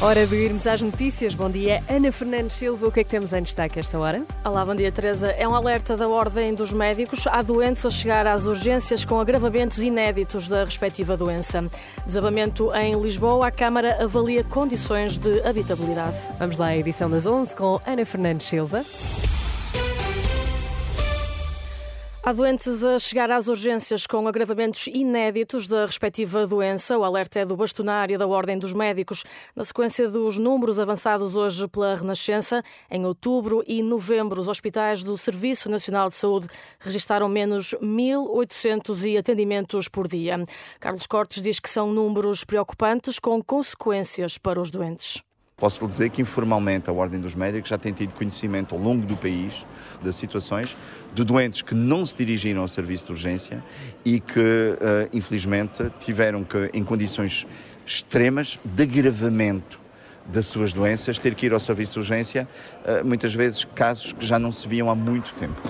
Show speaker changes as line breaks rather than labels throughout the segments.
Hora de irmos às notícias. Bom dia, Ana Fernandes Silva. O que é que temos em destaque esta hora?
Olá, bom dia, Teresa. É um alerta da Ordem dos Médicos. Há doentes a chegar às urgências com agravamentos inéditos da respectiva doença. Desabamento em Lisboa. A Câmara avalia condições de habitabilidade.
Vamos lá à edição das 11 com Ana Fernandes Silva.
Há doentes a chegar às urgências com agravamentos inéditos da respectiva doença. O alerta é do bastonário da Ordem dos Médicos. Na sequência dos números avançados hoje pela Renascença, em outubro e novembro, os hospitais do Serviço Nacional de Saúde registaram menos 1.800 atendimentos por dia. Carlos Cortes diz que são números preocupantes com consequências para os doentes.
Posso lhe dizer que informalmente a Ordem dos Médicos já tem tido conhecimento ao longo do país de situações de doentes que não se dirigiram ao serviço de urgência e que, uh, infelizmente, tiveram que, em condições extremas de agravamento das suas doenças, ter que ir ao serviço de urgência, uh, muitas vezes casos que já não se viam há muito tempo.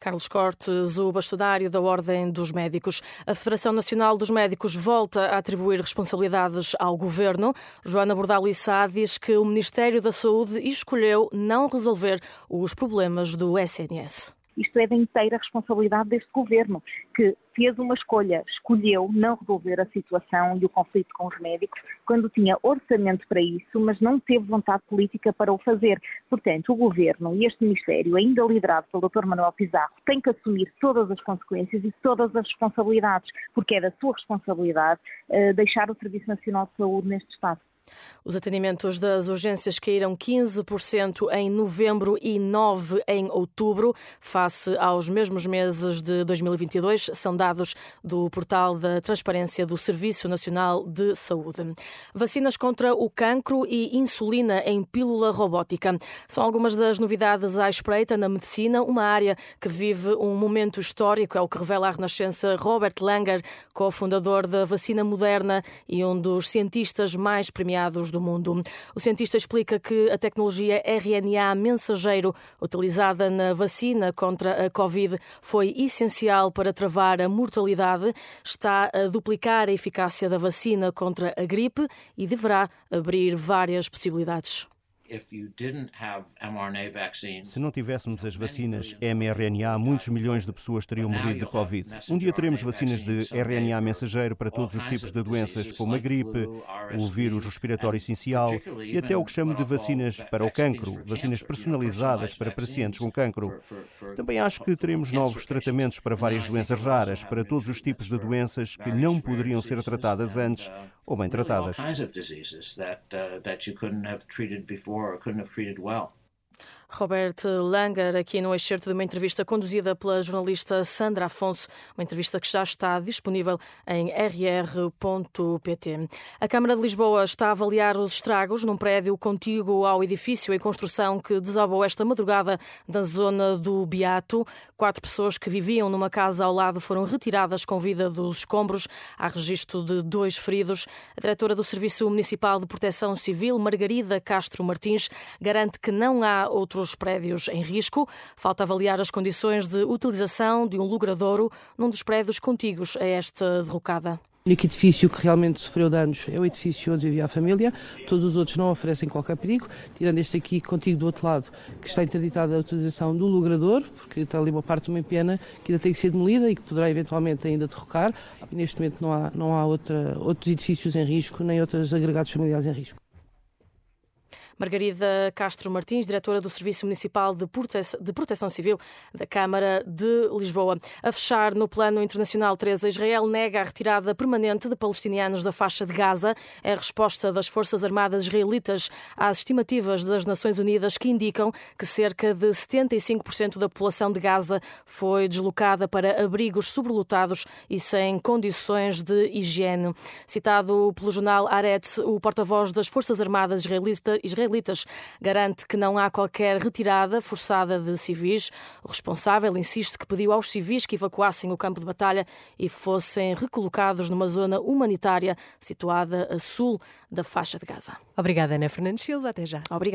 Carlos Cortes, o bastonário da Ordem dos Médicos. A Federação Nacional dos Médicos volta a atribuir responsabilidades ao governo. Joana Bordalo Issa diz que o Ministério da Saúde escolheu não resolver os problemas do SNS.
Isto é da inteira responsabilidade deste governo, que fez uma escolha, escolheu não resolver a situação e o conflito com os médicos quando tinha orçamento para isso, mas não teve vontade política para o fazer. Portanto, o governo e este Ministério, ainda liderado pelo Dr. Manuel Pizarro, tem que assumir todas as consequências e todas as responsabilidades, porque é da sua responsabilidade uh, deixar o Serviço Nacional de Saúde neste estado.
Os atendimentos das urgências caíram 15% em novembro e 9% em outubro, face aos mesmos meses de 2022, são dados do portal da Transparência do Serviço Nacional de Saúde. Vacinas contra o cancro e insulina em pílula robótica são algumas das novidades à espreita na medicina, uma área que vive um momento histórico, é o que revela a Renascença Robert Langer, cofundador da vacina moderna e um dos cientistas mais premiados do mundo. O cientista explica que a tecnologia RNA mensageiro utilizada na vacina contra a Covid foi essencial para travar a mortalidade, está a duplicar a eficácia da vacina contra a gripe e deverá abrir várias possibilidades.
Se não tivéssemos as vacinas mRNA, muitos milhões de pessoas teriam morrido de Covid. Um dia teremos vacinas de RNA mensageiro para todos os tipos de doenças, como a gripe, o vírus respiratório essencial e até o que chamo de vacinas para o cancro, vacinas personalizadas para pacientes com cancro. Também acho que teremos novos tratamentos para várias doenças raras, para todos os tipos de doenças que não poderiam ser tratadas antes ou bem tratadas
or couldn't have treated well. Robert Langer, aqui no excerto de uma entrevista conduzida pela jornalista Sandra Afonso, uma entrevista que já está disponível em rr.pt. A Câmara de Lisboa está a avaliar os estragos num prédio contíguo ao edifício em construção que desabou esta madrugada na zona do Beato. Quatro pessoas que viviam numa casa ao lado foram retiradas com vida dos escombros. Há registro de dois feridos. A diretora do Serviço Municipal de Proteção Civil, Margarida Castro Martins, garante que não há outro outros prédios em risco. Falta avaliar as condições de utilização de um logradouro num dos prédios contíguos a esta derrocada.
O único edifício que realmente sofreu danos é o edifício onde vivia a família, todos os outros não oferecem qualquer perigo, tirando este aqui contigo do outro lado, que está interditada a utilização do logrador, porque está ali uma parte de uma pena que ainda tem que ser demolida e que poderá eventualmente ainda derrocar. Neste momento não há, não há outra, outros edifícios em risco, nem outros agregados familiares em risco.
Margarida Castro Martins, diretora do Serviço Municipal de Proteção, de Proteção Civil da Câmara de Lisboa. A fechar no plano internacional, Teresa, Israel nega a retirada permanente de palestinianos da faixa de Gaza. É a resposta das Forças Armadas israelitas às estimativas das Nações Unidas que indicam que cerca de 75% da população de Gaza foi deslocada para abrigos sobrelotados e sem condições de higiene. Citado pelo jornal Aretz, o porta-voz das Forças Armadas israelitas israelitas garante que não há qualquer retirada forçada de civis. O responsável insiste que pediu aos civis que evacuassem o campo de batalha e fossem recolocados numa zona humanitária situada a sul da faixa de Gaza.
Obrigada, Ana Fernandes Silva. Até já.
Obrigada.